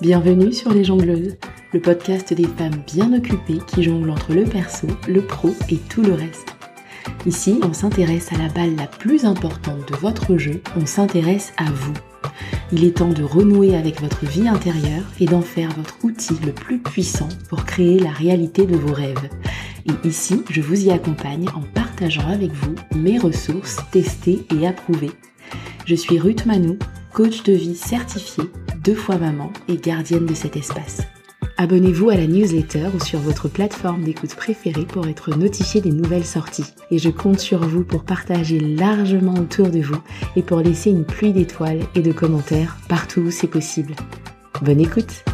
Bienvenue sur Les Jongleuses, le podcast des femmes bien occupées qui jonglent entre le perso, le pro et tout le reste. Ici, on s'intéresse à la balle la plus importante de votre jeu, on s'intéresse à vous. Il est temps de renouer avec votre vie intérieure et d'en faire votre outil le plus puissant pour créer la réalité de vos rêves. Et ici, je vous y accompagne en partageant avec vous mes ressources testées et approuvées. Je suis Ruth Manou, coach de vie certifiée deux fois maman et gardienne de cet espace. Abonnez-vous à la newsletter ou sur votre plateforme d'écoute préférée pour être notifié des nouvelles sorties. Et je compte sur vous pour partager largement autour de vous et pour laisser une pluie d'étoiles et de commentaires partout où c'est possible. Bonne écoute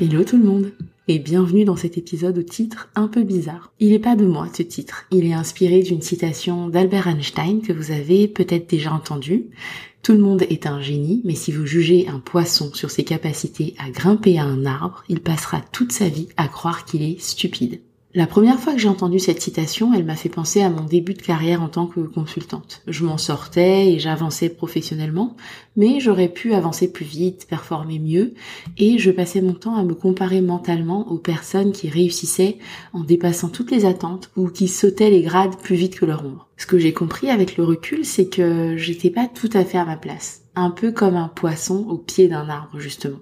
Hello tout le monde et bienvenue dans cet épisode au titre un peu bizarre. Il n'est pas de moi ce titre, il est inspiré d'une citation d'Albert Einstein que vous avez peut-être déjà entendu. Tout le monde est un génie, mais si vous jugez un poisson sur ses capacités à grimper à un arbre, il passera toute sa vie à croire qu'il est stupide. La première fois que j'ai entendu cette citation, elle m'a fait penser à mon début de carrière en tant que consultante. Je m'en sortais et j'avançais professionnellement, mais j'aurais pu avancer plus vite, performer mieux, et je passais mon temps à me comparer mentalement aux personnes qui réussissaient en dépassant toutes les attentes ou qui sautaient les grades plus vite que leur ombre. Ce que j'ai compris avec le recul, c'est que j'étais pas tout à fait à ma place. Un peu comme un poisson au pied d'un arbre, justement.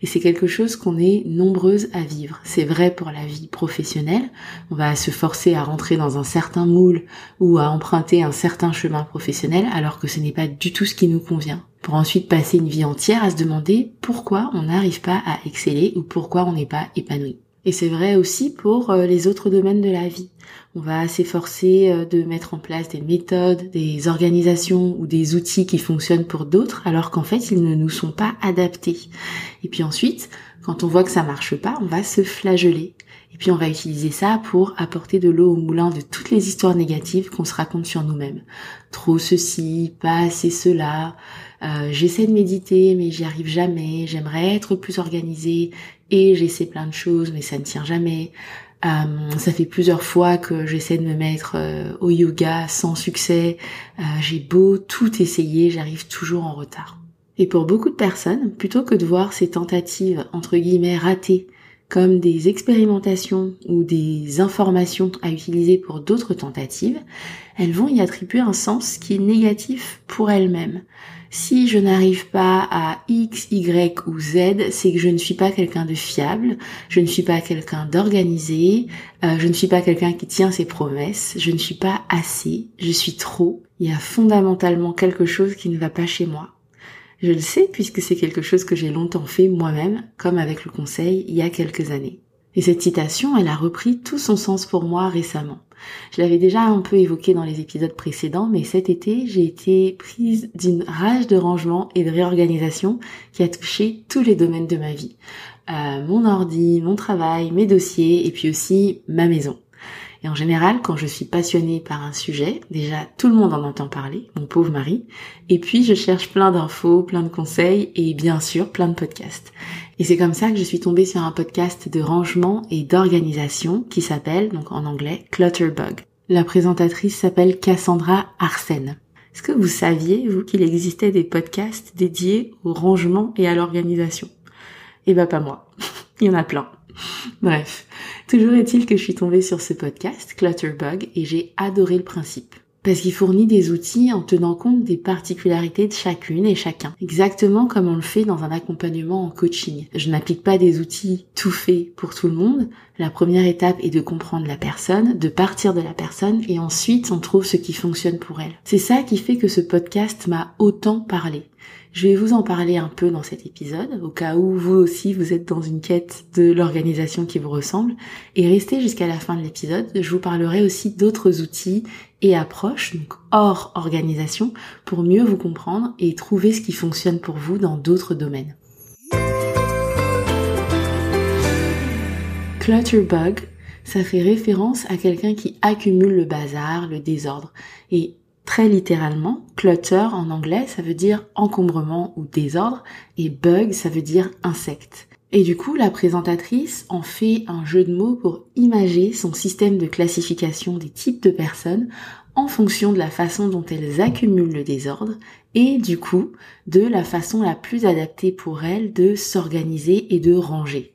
Et c'est quelque chose qu'on est nombreuses à vivre. C'est vrai pour la vie professionnelle. On va se forcer à rentrer dans un certain moule ou à emprunter un certain chemin professionnel alors que ce n'est pas du tout ce qui nous convient. Pour ensuite passer une vie entière à se demander pourquoi on n'arrive pas à exceller ou pourquoi on n'est pas épanoui. Et c'est vrai aussi pour euh, les autres domaines de la vie. On va s'efforcer euh, de mettre en place des méthodes, des organisations ou des outils qui fonctionnent pour d'autres alors qu'en fait ils ne nous sont pas adaptés. Et puis ensuite, quand on voit que ça marche pas, on va se flageller. Et puis on va utiliser ça pour apporter de l'eau au moulin de toutes les histoires négatives qu'on se raconte sur nous-mêmes. Trop ceci, pas assez cela, euh, j'essaie de méditer mais j'y arrive jamais, j'aimerais être plus organisée et j'essaie plein de choses mais ça ne tient jamais. Euh, ça fait plusieurs fois que j'essaie de me mettre euh, au yoga sans succès. Euh, j'ai beau tout essayer, j'arrive toujours en retard. Et pour beaucoup de personnes, plutôt que de voir ces tentatives entre guillemets ratées comme des expérimentations ou des informations à utiliser pour d'autres tentatives, elles vont y attribuer un sens qui est négatif pour elles-mêmes. Si je n'arrive pas à X, Y ou Z, c'est que je ne suis pas quelqu'un de fiable, je ne suis pas quelqu'un d'organisé, euh, je ne suis pas quelqu'un qui tient ses promesses, je ne suis pas assez, je suis trop. Il y a fondamentalement quelque chose qui ne va pas chez moi. Je le sais puisque c'est quelque chose que j'ai longtemps fait moi-même, comme avec le conseil il y a quelques années. Et cette citation, elle a repris tout son sens pour moi récemment. Je l'avais déjà un peu évoqué dans les épisodes précédents, mais cet été, j'ai été prise d'une rage de rangement et de réorganisation qui a touché tous les domaines de ma vie. Euh, mon ordi, mon travail, mes dossiers et puis aussi ma maison. Et en général, quand je suis passionnée par un sujet, déjà tout le monde en entend parler, mon pauvre mari, et puis je cherche plein d'infos, plein de conseils et bien sûr plein de podcasts. Et c'est comme ça que je suis tombée sur un podcast de rangement et d'organisation qui s'appelle, donc en anglais, Clutterbug. La présentatrice s'appelle Cassandra Arsène. Est-ce que vous saviez, vous, qu'il existait des podcasts dédiés au rangement et à l'organisation? Eh ben pas moi. Il y en a plein. Bref, toujours est-il que je suis tombée sur ce podcast, Clutterbug, et j'ai adoré le principe. Parce qu'il fournit des outils en tenant compte des particularités de chacune et chacun. Exactement comme on le fait dans un accompagnement en coaching. Je n'applique pas des outils tout faits pour tout le monde. La première étape est de comprendre la personne, de partir de la personne et ensuite on trouve ce qui fonctionne pour elle. C'est ça qui fait que ce podcast m'a autant parlé. Je vais vous en parler un peu dans cet épisode, au cas où vous aussi vous êtes dans une quête de l'organisation qui vous ressemble. Et restez jusqu'à la fin de l'épisode, je vous parlerai aussi d'autres outils et approches, donc hors organisation, pour mieux vous comprendre et trouver ce qui fonctionne pour vous dans d'autres domaines. Clutterbug, ça fait référence à quelqu'un qui accumule le bazar, le désordre. Et Très littéralement, clutter en anglais, ça veut dire encombrement ou désordre, et bug, ça veut dire insecte. Et du coup, la présentatrice en fait un jeu de mots pour imager son système de classification des types de personnes en fonction de la façon dont elles accumulent le désordre et du coup de la façon la plus adaptée pour elles de s'organiser et de ranger.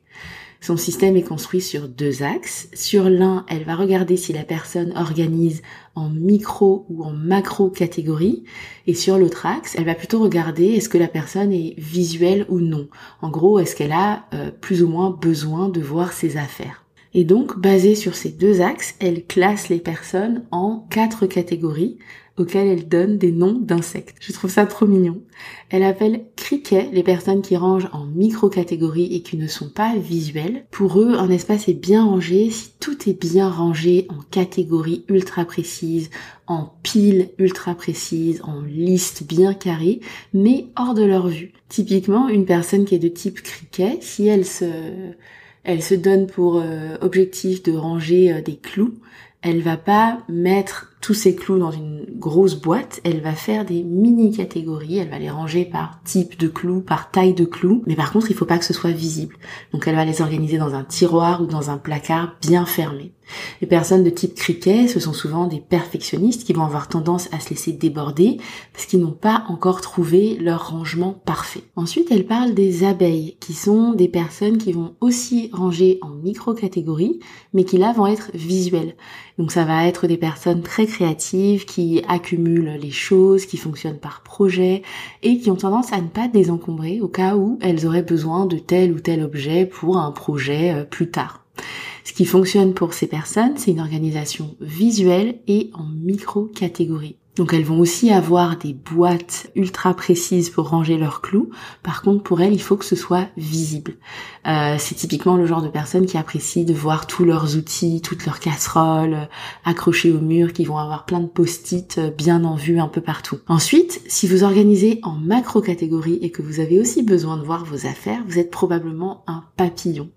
Son système est construit sur deux axes. Sur l'un, elle va regarder si la personne organise en micro ou en macro catégorie. Et sur l'autre axe, elle va plutôt regarder est-ce que la personne est visuelle ou non. En gros, est-ce qu'elle a euh, plus ou moins besoin de voir ses affaires. Et donc, basée sur ces deux axes, elle classe les personnes en quatre catégories auxquelles elle donne des noms d'insectes. Je trouve ça trop mignon. Elle appelle criquet les personnes qui rangent en micro-catégories et qui ne sont pas visuelles. Pour eux, un espace est bien rangé si tout est bien rangé en catégories ultra précises, en piles ultra précises, en listes bien carrées, mais hors de leur vue. Typiquement, une personne qui est de type criquet, si elle se elle se donne pour euh, objectif de ranger euh, des clous, elle va pas mettre tous ces clous dans une grosse boîte, elle va faire des mini catégories, elle va les ranger par type de clous, par taille de clous, mais par contre il faut pas que ce soit visible. Donc elle va les organiser dans un tiroir ou dans un placard bien fermé. Les personnes de type criquet, ce sont souvent des perfectionnistes qui vont avoir tendance à se laisser déborder parce qu'ils n'ont pas encore trouvé leur rangement parfait. Ensuite, elle parle des abeilles, qui sont des personnes qui vont aussi ranger en micro-catégories, mais qui là vont être visuelles. Donc ça va être des personnes très créatives qui accumulent les choses, qui fonctionnent par projet et qui ont tendance à ne pas désencombrer au cas où elles auraient besoin de tel ou tel objet pour un projet euh, plus tard. Ce qui fonctionne pour ces personnes, c'est une organisation visuelle et en micro-catégories. Donc elles vont aussi avoir des boîtes ultra précises pour ranger leurs clous. Par contre, pour elles, il faut que ce soit visible. Euh, c'est typiquement le genre de personnes qui apprécient de voir tous leurs outils, toutes leurs casseroles euh, accrochées au mur, qui vont avoir plein de post-it euh, bien en vue un peu partout. Ensuite, si vous organisez en macro catégories et que vous avez aussi besoin de voir vos affaires, vous êtes probablement un papillon.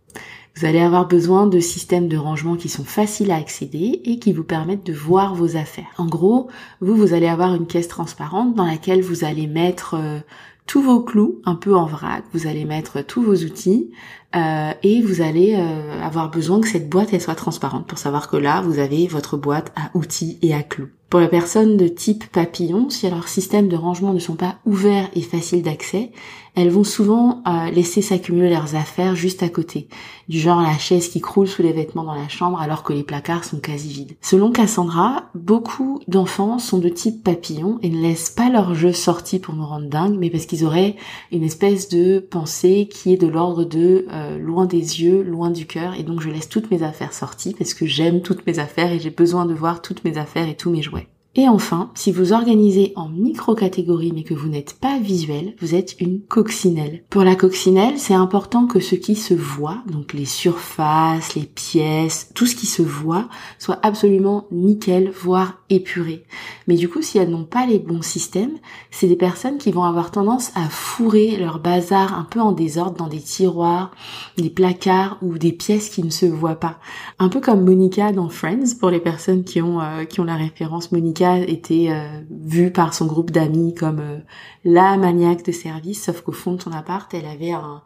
Vous allez avoir besoin de systèmes de rangement qui sont faciles à accéder et qui vous permettent de voir vos affaires. En gros, vous, vous allez avoir une caisse transparente dans laquelle vous allez mettre euh, tous vos clous un peu en vrac, vous allez mettre tous vos outils euh, et vous allez euh, avoir besoin que cette boîte soit transparente pour savoir que là vous avez votre boîte à outils et à clous. Pour les personnes de type papillon, si leurs systèmes de rangement ne sont pas ouverts et faciles d'accès, elles vont souvent euh, laisser s'accumuler leurs affaires juste à côté, du genre la chaise qui croule sous les vêtements dans la chambre alors que les placards sont quasi vides. Selon Cassandra, beaucoup d'enfants sont de type papillon et ne laissent pas leur jeu sorti pour nous rendre dingues, mais parce qu'ils auraient une espèce de pensée qui est de l'ordre de euh, loin des yeux, loin du cœur, et donc je laisse toutes mes affaires sorties parce que j'aime toutes mes affaires et j'ai besoin de voir toutes mes affaires et tous mes jouets. Et enfin, si vous organisez en micro-catégories mais que vous n'êtes pas visuel, vous êtes une coccinelle. Pour la coccinelle, c'est important que ce qui se voit, donc les surfaces, les pièces, tout ce qui se voit, soit absolument nickel, voire épuré. Mais du coup, si elles n'ont pas les bons systèmes, c'est des personnes qui vont avoir tendance à fourrer leur bazar un peu en désordre dans des tiroirs, des placards ou des pièces qui ne se voient pas. Un peu comme Monica dans Friends, pour les personnes qui ont, euh, qui ont la référence Monica était euh, vue par son groupe d'amis comme euh, la maniaque de service, sauf qu'au fond de son appart, elle avait un,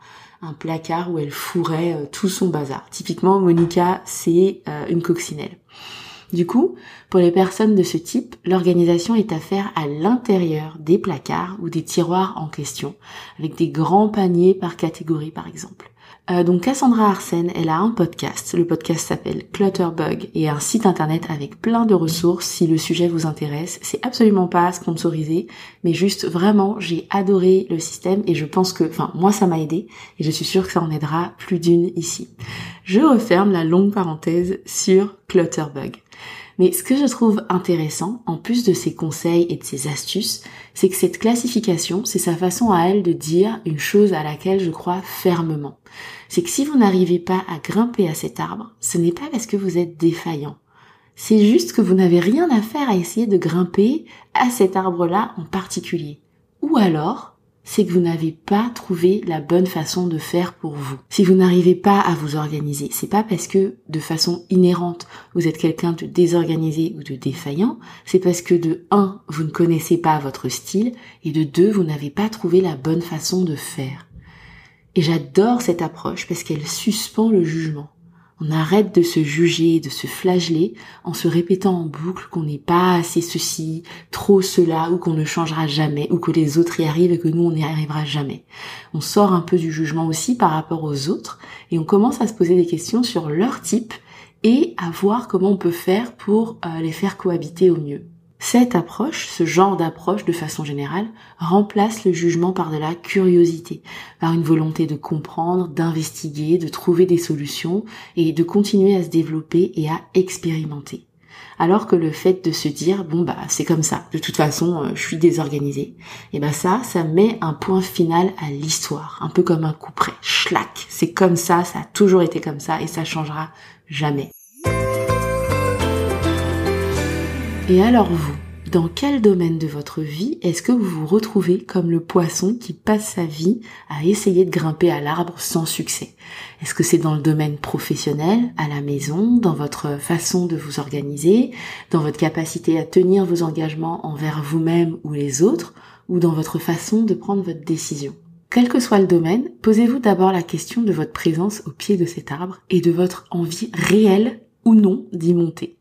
placard où elle fourrait euh, tout son bazar. Typiquement, Monica, c'est une coccinelle. Du coup, pour les personnes de ce type, l'organisation est à faire à l'intérieur des placards ou des tiroirs en question, avec des grands paniers par catégorie par exemple. Euh, donc Cassandra Arsène, elle a un podcast. Le podcast s'appelle Clutterbug et un site internet avec plein de ressources si le sujet vous intéresse. C'est absolument pas sponsorisé, mais juste vraiment, j'ai adoré le système et je pense que, enfin, moi ça m'a aidé et je suis sûre que ça en aidera plus d'une ici. Je referme la longue parenthèse sur Clutterbug. Mais ce que je trouve intéressant, en plus de ses conseils et de ses astuces, c'est que cette classification, c'est sa façon à elle de dire une chose à laquelle je crois fermement. C'est que si vous n'arrivez pas à grimper à cet arbre, ce n'est pas parce que vous êtes défaillant. C'est juste que vous n'avez rien à faire à essayer de grimper à cet arbre-là en particulier. Ou alors, c'est que vous n'avez pas trouvé la bonne façon de faire pour vous. Si vous n'arrivez pas à vous organiser, c'est pas parce que de façon inhérente vous êtes quelqu'un de désorganisé ou de défaillant, c'est parce que de 1, vous ne connaissez pas votre style et de 2, vous n'avez pas trouvé la bonne façon de faire. Et j'adore cette approche parce qu'elle suspend le jugement. On arrête de se juger, de se flageller en se répétant en boucle qu'on n'est pas assez ceci, trop cela, ou qu'on ne changera jamais, ou que les autres y arrivent et que nous on n'y arrivera jamais. On sort un peu du jugement aussi par rapport aux autres et on commence à se poser des questions sur leur type et à voir comment on peut faire pour euh, les faire cohabiter au mieux. Cette approche, ce genre d'approche de façon générale, remplace le jugement par de la curiosité, par une volonté de comprendre, d'investiguer, de trouver des solutions et de continuer à se développer et à expérimenter. Alors que le fait de se dire bon bah c'est comme ça, de toute façon euh, je suis désorganisé, et bah ça ça met un point final à l'histoire, un peu comme un coup près, schlack, c'est comme ça, ça a toujours été comme ça et ça changera jamais. Et alors vous, dans quel domaine de votre vie est-ce que vous vous retrouvez comme le poisson qui passe sa vie à essayer de grimper à l'arbre sans succès? Est-ce que c'est dans le domaine professionnel, à la maison, dans votre façon de vous organiser, dans votre capacité à tenir vos engagements envers vous-même ou les autres, ou dans votre façon de prendre votre décision? Quel que soit le domaine, posez-vous d'abord la question de votre présence au pied de cet arbre et de votre envie réelle ou non d'y monter.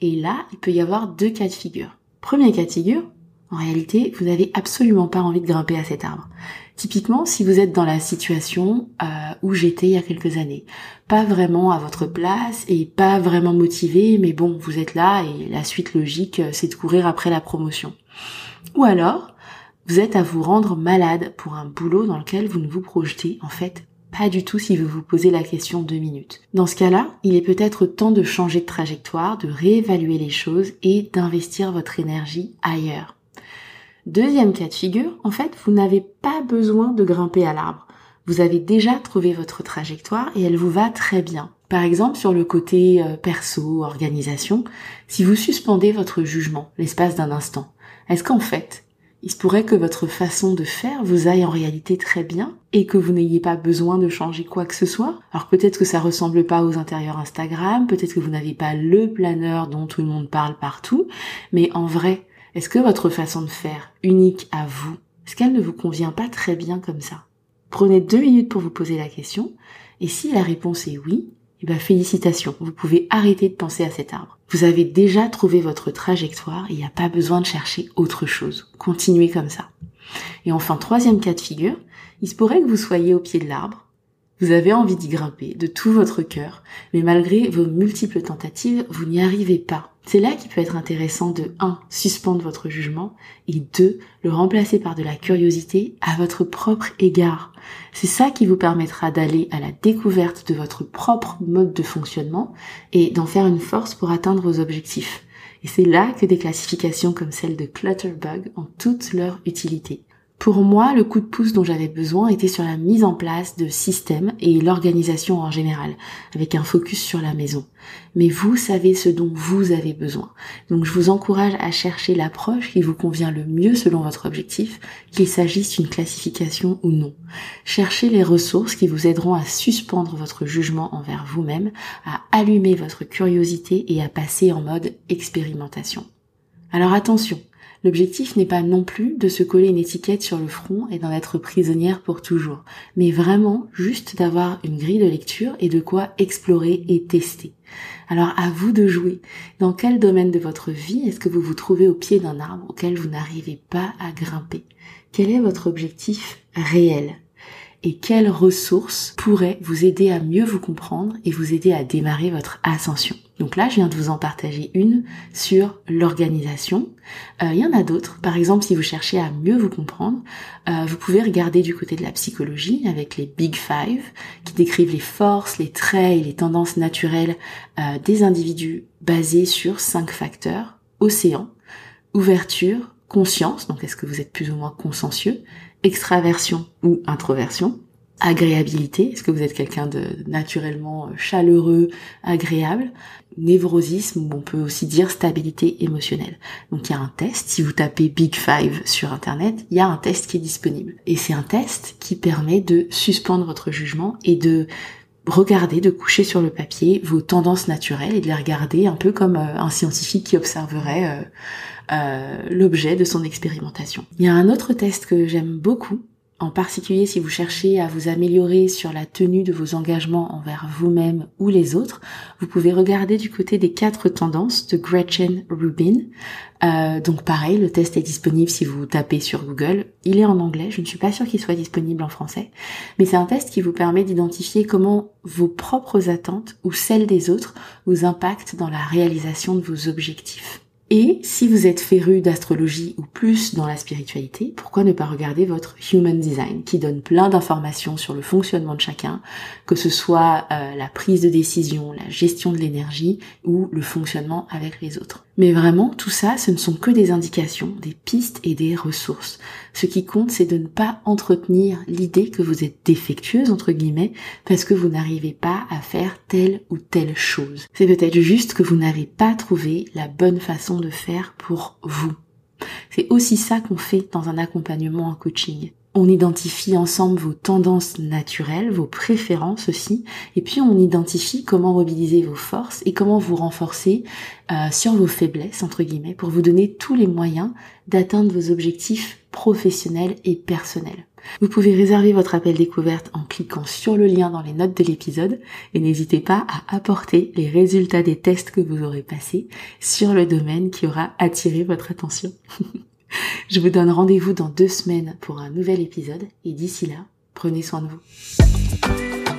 Et là, il peut y avoir deux cas de figure. Premier cas de figure, en réalité, vous n'avez absolument pas envie de grimper à cet arbre. Typiquement, si vous êtes dans la situation euh, où j'étais il y a quelques années, pas vraiment à votre place et pas vraiment motivé, mais bon, vous êtes là et la suite logique, euh, c'est de courir après la promotion. Ou alors, vous êtes à vous rendre malade pour un boulot dans lequel vous ne vous projetez en fait pas du tout si vous vous posez la question deux minutes. Dans ce cas-là, il est peut-être temps de changer de trajectoire, de réévaluer les choses et d'investir votre énergie ailleurs. Deuxième cas de figure, en fait, vous n'avez pas besoin de grimper à l'arbre. Vous avez déjà trouvé votre trajectoire et elle vous va très bien. Par exemple, sur le côté euh, perso, organisation, si vous suspendez votre jugement l'espace d'un instant, est-ce qu'en fait, il se pourrait que votre façon de faire vous aille en réalité très bien et que vous n'ayez pas besoin de changer quoi que ce soit. Alors peut-être que ça ressemble pas aux intérieurs Instagram, peut-être que vous n'avez pas le planeur dont tout le monde parle partout, mais en vrai, est-ce que votre façon de faire, unique à vous, est-ce qu'elle ne vous convient pas très bien comme ça? Prenez deux minutes pour vous poser la question, et si la réponse est oui, eh ben félicitations, vous pouvez arrêter de penser à cet arbre. Vous avez déjà trouvé votre trajectoire il n'y a pas besoin de chercher autre chose. Continuez comme ça. Et enfin, troisième cas de figure, il se pourrait que vous soyez au pied de l'arbre, vous avez envie d'y grimper de tout votre cœur, mais malgré vos multiples tentatives, vous n'y arrivez pas. C'est là qu'il peut être intéressant de 1. suspendre votre jugement et 2. le remplacer par de la curiosité à votre propre égard. C'est ça qui vous permettra d'aller à la découverte de votre propre mode de fonctionnement et d'en faire une force pour atteindre vos objectifs. Et c'est là que des classifications comme celle de Clutterbug ont toute leur utilité. Pour moi, le coup de pouce dont j'avais besoin était sur la mise en place de systèmes et l'organisation en général, avec un focus sur la maison. Mais vous savez ce dont vous avez besoin. Donc je vous encourage à chercher l'approche qui vous convient le mieux selon votre objectif, qu'il s'agisse d'une classification ou non. Cherchez les ressources qui vous aideront à suspendre votre jugement envers vous-même, à allumer votre curiosité et à passer en mode expérimentation. Alors attention, L'objectif n'est pas non plus de se coller une étiquette sur le front et d'en être prisonnière pour toujours, mais vraiment juste d'avoir une grille de lecture et de quoi explorer et tester. Alors à vous de jouer. Dans quel domaine de votre vie est-ce que vous vous trouvez au pied d'un arbre auquel vous n'arrivez pas à grimper? Quel est votre objectif réel? Et quelles ressources pourraient vous aider à mieux vous comprendre et vous aider à démarrer votre ascension? Donc là, je viens de vous en partager une sur l'organisation. Euh, il y en a d'autres. Par exemple, si vous cherchez à mieux vous comprendre, euh, vous pouvez regarder du côté de la psychologie avec les Big Five qui décrivent les forces, les traits et les tendances naturelles euh, des individus basés sur cinq facteurs océan, ouverture, conscience, donc est-ce que vous êtes plus ou moins consciencieux, extraversion ou introversion, agréabilité, est-ce que vous êtes quelqu'un de naturellement euh, chaleureux, agréable, névrosisme, ou on peut aussi dire stabilité émotionnelle. Donc il y a un test, si vous tapez Big Five sur Internet, il y a un test qui est disponible. Et c'est un test qui permet de suspendre votre jugement et de regarder, de coucher sur le papier vos tendances naturelles et de les regarder un peu comme euh, un scientifique qui observerait euh, euh, l'objet de son expérimentation. Il y a un autre test que j'aime beaucoup En particulier si vous cherchez à vous améliorer sur la tenue de vos engagements envers vous-même ou les autres, vous pouvez regarder du côté des quatre tendances de Gretchen Rubin. Euh, donc pareil, le test est disponible si vous tapez sur Google. Il est en anglais, je ne suis pas sûre qu'il soit disponible en français, mais c'est un test qui vous permet d'identifier comment vos propres attentes ou celles des autres vous impactent dans la réalisation de vos objectifs. Et si vous êtes féru d'astrologie ou plus dans la spiritualité, pourquoi ne pas regarder votre Human Design qui donne plein d'informations sur le fonctionnement de chacun, que ce soit euh, la prise de décision, la gestion de l'énergie ou le fonctionnement avec les autres. Mais vraiment, tout ça, ce ne sont que des indications, des pistes et des ressources. Ce qui compte, c'est de ne pas entretenir l'idée que vous êtes défectueuse, entre guillemets, parce que vous n'arrivez pas à faire telle ou telle chose. C'est peut-être juste que vous n'avez pas trouvé la bonne façon de faire pour vous. C'est aussi ça qu'on fait dans un accompagnement en coaching. On identifie ensemble vos tendances naturelles, vos préférences aussi, et puis on identifie comment mobiliser vos forces et comment vous renforcer euh, sur vos faiblesses, entre guillemets, pour vous donner tous les moyens d'atteindre vos objectifs professionnels et personnels. Vous pouvez réserver votre appel découverte en cliquant sur le lien dans les notes de l'épisode et n'hésitez pas à apporter les résultats des tests que vous aurez passés sur le domaine qui aura attiré votre attention. Je vous donne rendez-vous dans deux semaines pour un nouvel épisode et d'ici là, prenez soin de vous.